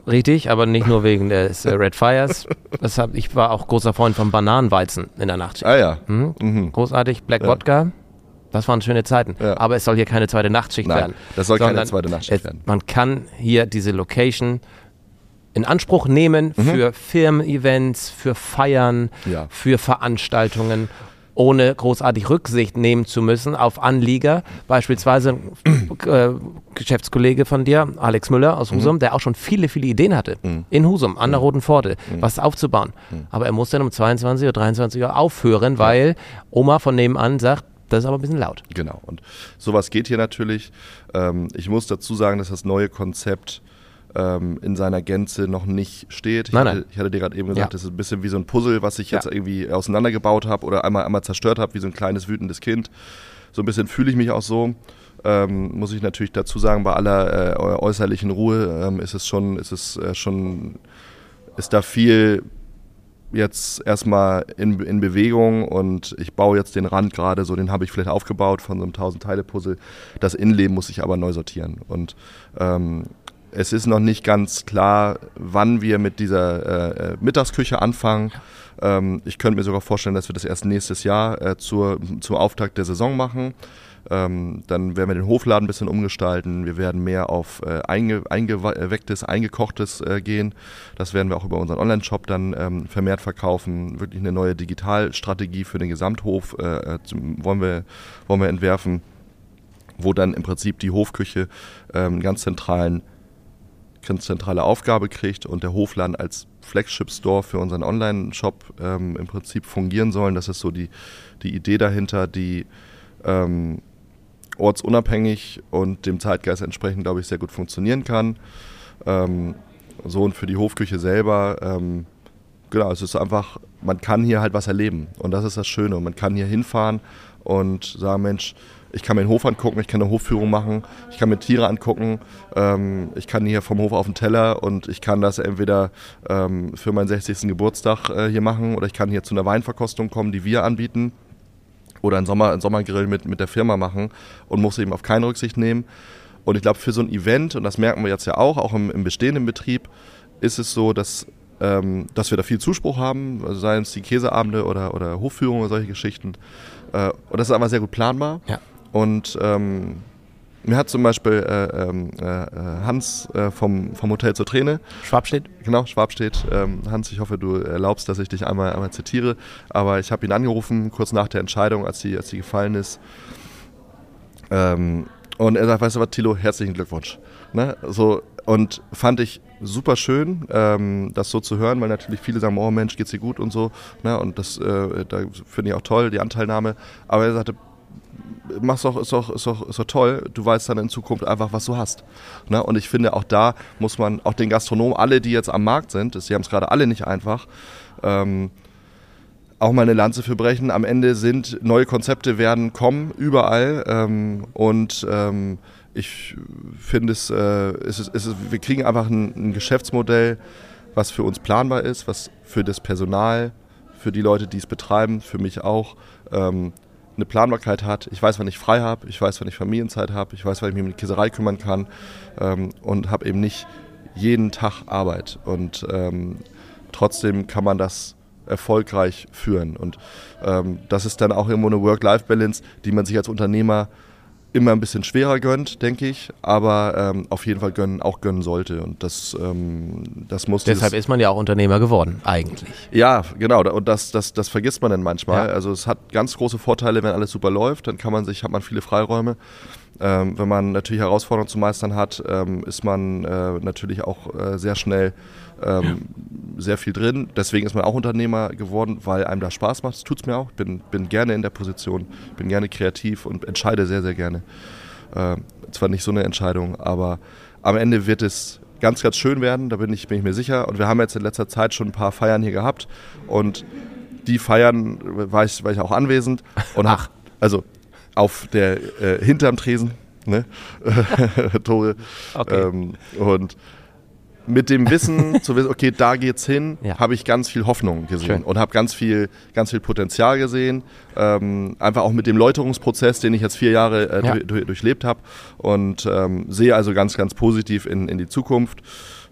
Richtig, aber nicht nur wegen des äh, Red Fires. Das hab, ich war auch großer Freund von Bananenweizen in der Nachtschicht. Ah ja. Mhm. Mhm. Großartig, Black Ja. Wodka. Das waren schöne Zeiten. Ja. Aber es soll hier keine zweite Nachtschicht Nein, werden. das soll keine zweite Nachtschicht es, werden. Man kann hier diese Location in Anspruch nehmen Mhm. für Firmen-Events, für Feiern, Ja. für Veranstaltungen, ohne großartig Rücksicht nehmen zu müssen auf Anlieger. Beispielsweise ein äh, Geschäftskollege von dir, Alex Müller aus Husum, der auch schon viele, viele Ideen hatte. In Husum, an der Roten Pforte, was aufzubauen. Aber er muss dann um 22 oder 23 Uhr aufhören, weil Oma von nebenan sagt, das ist aber ein bisschen laut. Genau. Und sowas geht hier natürlich. Ähm, ich muss dazu sagen, dass das neue Konzept ähm, in seiner Gänze noch nicht steht. Ich, Nein, hatte, nein. ich hatte dir gerade eben gesagt, Ja. das ist ein bisschen wie so ein Puzzle, was ich jetzt Ja. irgendwie auseinandergebaut habe oder einmal, einmal zerstört habe, wie so ein kleines wütendes Kind. So ein bisschen fühle ich mich auch so. Ähm, muss ich natürlich dazu sagen, bei aller äh, äußerlichen Ruhe ähm, ist es schon, ist es äh, schon, ist da viel jetzt erstmal in, in Bewegung und ich baue jetzt den Rand gerade, so den habe ich vielleicht aufgebaut von so einem 1000-Teile-Puzzle. Das Innenleben muss ich aber neu sortieren. Und ähm, es ist noch nicht ganz klar, wann wir mit dieser äh, äh, Mittagsküche anfangen. Ähm, ich könnte mir sogar vorstellen, dass wir das erst nächstes Jahr äh, zur, zum Auftakt der Saison machen. Ähm, dann werden wir den Hofladen ein bisschen umgestalten. Wir werden mehr auf äh, einge, eingewecktes, eingekochtes äh, gehen. Das werden wir auch über unseren Online-Shop dann ähm, vermehrt verkaufen. Wirklich eine neue Digitalstrategie für den Gesamthof äh, äh, zum, wollen, wir, wollen wir entwerfen, wo dann im Prinzip die Hofküche ähm, einen ganz zentralen ganz zentrale Aufgabe kriegt und der Hofladen als Flagship-Store für unseren Online-Shop ähm, im Prinzip fungieren sollen. Das ist so die, die Idee dahinter, die ähm, ortsunabhängig und dem Zeitgeist entsprechend, glaube ich, sehr gut funktionieren kann. Ähm, so und für die Hofküche selber, ähm, genau, es ist einfach, man kann hier halt was erleben und das ist das Schöne. Man kann hier hinfahren und sagen, Mensch, ich kann mir den Hof angucken, ich kann eine Hofführung machen, ich kann mir Tiere angucken, ähm, ich kann hier vom Hof auf den Teller und ich kann das entweder ähm, für meinen 60. Geburtstag äh, hier machen oder ich kann hier zu einer Weinverkostung kommen, die wir anbieten oder einen, Sommer, einen Sommergrill mit, mit der Firma machen und muss eben auf keine Rücksicht nehmen. Und ich glaube, für so ein Event, und das merken wir jetzt ja auch, auch im, im bestehenden Betrieb, ist es so, dass, ähm, dass wir da viel Zuspruch haben, also seien es die Käseabende oder, oder Hofführungen oder solche Geschichten. Äh, und das ist aber sehr gut planbar. Ja. Und ähm, mir hat zum Beispiel äh, ähm, äh, Hans äh, vom, vom Hotel zur Träne Schwab steht. Genau, Schwab steht. Ähm, Hans, ich hoffe, du erlaubst, dass ich dich einmal, einmal zitiere. Aber ich habe ihn angerufen, kurz nach der Entscheidung, als sie, als sie gefallen ist. Ähm, und er sagt, weißt du was, Tilo, herzlichen Glückwunsch. Ne? So, und fand ich super schön, ähm, das so zu hören, weil natürlich viele sagen, oh Mensch, geht's dir gut und so. Ne? Und das äh, da finde ich auch toll, die Anteilnahme. Aber er sagte, mach's doch, ist doch, ist doch, ist doch toll. Du weißt dann in Zukunft einfach, was du hast. Ne? Und ich finde, auch da muss man, auch den Gastronomen, alle, die jetzt am Markt sind, sie haben es gerade alle nicht einfach, ähm, auch mal eine Lanze für brechen. Am Ende sind neue Konzepte werden kommen, überall. Ähm, und ähm, ich finde es, äh, es, ist, es ist, wir kriegen einfach ein, ein Geschäftsmodell, was für uns planbar ist, was für das Personal, für die Leute, die es betreiben, für mich auch, ähm, eine Planbarkeit hat. Ich weiß, wann ich frei habe, ich weiß, wann ich Familienzeit habe, ich weiß, wann ich mich um die Käserei kümmern kann ähm, und habe eben nicht jeden Tag Arbeit. Und ähm, trotzdem kann man das erfolgreich führen. Und ähm, das ist dann auch irgendwo eine Work-Life-Balance, die man sich als Unternehmer immer ein bisschen schwerer gönnt, denke ich, aber ähm, auf jeden Fall gönnen, auch gönnen sollte. Und das, ähm, das muss Deshalb ist man ja auch Unternehmer geworden, eigentlich. ja, genau. Und das, das, das vergisst man dann manchmal. Ja. Also es hat ganz große Vorteile, wenn alles super läuft. Dann kann man sich, hat man viele Freiräume. Ähm, wenn man natürlich Herausforderungen zu meistern hat, ähm, ist man äh, natürlich auch äh, sehr schnell ähm, sehr viel drin. Deswegen ist man auch Unternehmer geworden, weil einem das Spaß macht. Das tut es mir auch. Ich bin, bin gerne in der Position, bin gerne kreativ und entscheide sehr, sehr gerne. Äh, zwar nicht so eine Entscheidung, aber am Ende wird es ganz, ganz schön werden, da bin ich, bin ich mir sicher. Und wir haben jetzt in letzter Zeit schon ein paar Feiern hier gehabt und die Feiern war ich, war ich auch anwesend und Ach. also auf der äh, hinterm Tresen, ne? Tore. Okay. Ähm, und mit dem Wissen zu wissen, okay, da geht's hin, Ja. habe ich ganz viel Hoffnung gesehen Schön. und habe ganz viel, ganz viel Potenzial gesehen. Ähm, einfach auch mit dem Läuterungsprozess, den ich jetzt vier Jahre äh, Ja. durch, durch, durchlebt habe und ähm, sehe also ganz, ganz positiv in, in die Zukunft.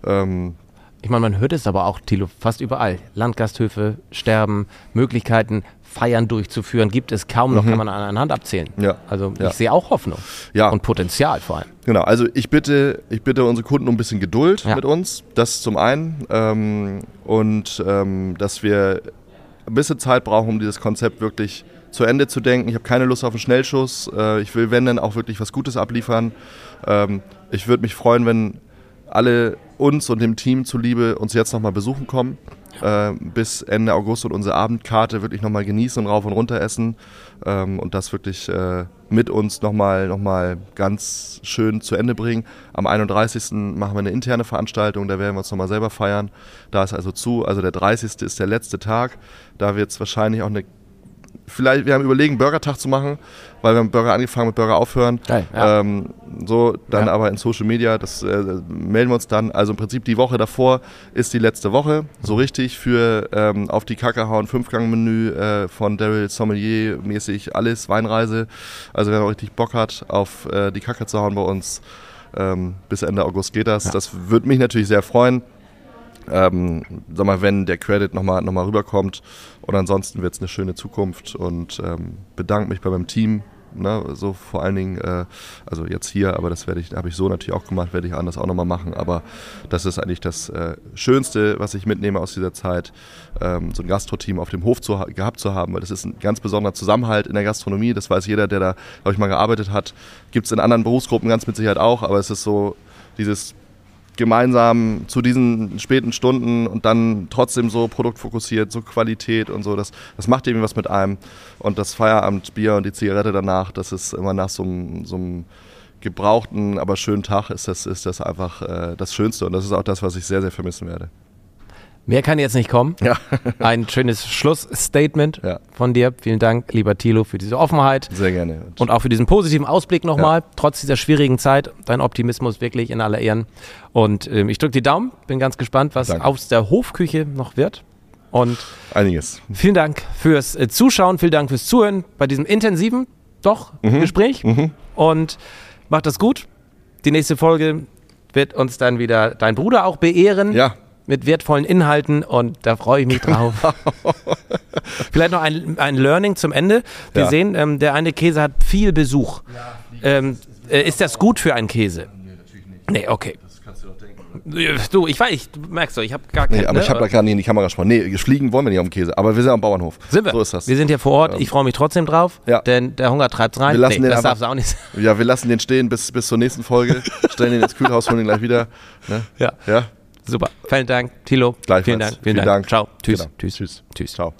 Ähm, Ich meine, man hört es aber auch, Thilo, fast überall. Landgasthöfe, Sterben, Möglichkeiten, Feiern durchzuführen, gibt es kaum noch, kann man an einer Hand abzählen. Mhm. Ja. Also Ja. ich sehe auch Hoffnung Ja. und Potenzial vor allem. Genau, also ich bitte, ich bitte unsere Kunden um ein bisschen Geduld Ja. mit uns. Das zum einen. Ähm, und ähm, dass wir ein bisschen Zeit brauchen, um dieses Konzept wirklich zu Ende zu denken. Ich habe keine Lust auf einen Schnellschuss. Äh, ich will, wenn dann, auch wirklich was Gutes abliefern. Ähm, ich würde mich freuen, wenn alle uns und dem Team zuliebe uns jetzt nochmal besuchen kommen. Äh, bis Ende August und unsere Abendkarte wirklich nochmal genießen und rauf und runter essen. Ähm, und das wirklich äh, mit uns nochmal noch mal ganz schön zu Ende bringen. Am 31. machen wir eine interne Veranstaltung, da werden wir uns nochmal selber feiern. Da ist also zu, also der 30. ist der letzte Tag. Da wird es wahrscheinlich auch eine Vielleicht, wir haben überlegen, Burgertag zu machen, weil wir haben Burger angefangen mit Burger aufhören. Geil, ja. Ähm, so, dann Ja. aber in Social Media, das äh, melden wir uns dann. Also im Prinzip die Woche davor ist die letzte Woche, so richtig für ähm, auf die Kacke hauen, Fünfgang-Menü äh, von Daryl Sommelier mäßig alles, Weinreise. Also wer noch richtig Bock hat, auf äh, die Kacke zu hauen bei uns, ähm, bis Ende August geht das. Ja. Das würde mich natürlich sehr freuen. Ähm, sag mal, wenn der Credit nochmal noch mal rüberkommt. Und ansonsten wird es eine schöne Zukunft und ähm, bedanke mich bei meinem Team. Ne, so vor allen Dingen, äh, also jetzt hier, aber das werde ich, habe ich so natürlich auch gemacht, werde ich anders auch nochmal machen. Aber das ist eigentlich das äh, Schönste, was ich mitnehme aus dieser Zeit, ähm, so ein Gastro-Team auf dem Hof zu, ha- gehabt zu haben, weil das ist ein ganz besonderer Zusammenhalt in der Gastronomie. Das weiß jeder, der da, glaube ich, mal gearbeitet hat. Gibt es in anderen Berufsgruppen ganz mit Sicherheit auch, aber es ist so dieses gemeinsam zu diesen späten Stunden und dann trotzdem so produktfokussiert, so Qualität und so, das, das macht irgendwie was mit einem. Und das Feierabendbier und die Zigarette danach, das ist immer nach so einem, so einem gebrauchten, aber schönen Tag, ist das, ist das einfach äh, das Schönste. Und das ist auch das, was ich sehr, sehr vermissen werde. Mehr kann jetzt nicht kommen. Ja, Ein schönes Schlussstatement Ja. von dir. Vielen Dank, lieber Thilo, für diese Offenheit. sehr gerne. Und auch für diesen positiven Ausblick nochmal, trotz dieser schwierigen Zeit. Dein Optimismus wirklich in aller Ehren. Und ähm, ich drücke die Daumen, bin ganz gespannt, was Danke. aus der Hofküche noch wird. Und Einiges. vielen Dank fürs äh, Zuschauen, vielen Dank fürs Zuhören bei diesem intensiven, doch, Mhm. Gespräch. Und macht das gut. Die nächste Folge wird uns dann wieder dein Bruder auch beehren. Ja, Mit wertvollen Inhalten und da freue ich mich drauf. Vielleicht noch ein, ein Learning zum Ende. Wir Ja. sehen, ähm, der eine Käse hat viel Besuch. Ähm, äh, ist das gut für einen Käse? Nee, natürlich nicht. Nee, okay. das kannst du doch denken. Du, ich weiß, ich, du merkst doch, ich habe gar keine. Nee, aber ich habe da gerade nicht in die Kamera gesprochen. Nee, fliegen wollen wir nicht auf dem Käse, aber wir sind am Bauernhof. Sind wir? So ist das. Wir sind hier vor Ort. Ich freue mich trotzdem drauf, Ja. denn der Hunger treibt's rein. Wir lassen den das einfach- darf's auch nicht. Ja, wir lassen den stehen bis, bis zur nächsten Folge, stellen den ins Kühlhaus, holen ihn gleich wieder. Ne? Ja. Ja, Super. Vielen Dank, Thilo. Gleichfalls. Vielen Dank. Vielen, Vielen Dank. Dank. Ciao. Tschüss. Genau. Tschüss. Tschüss. Tschüss. ciao.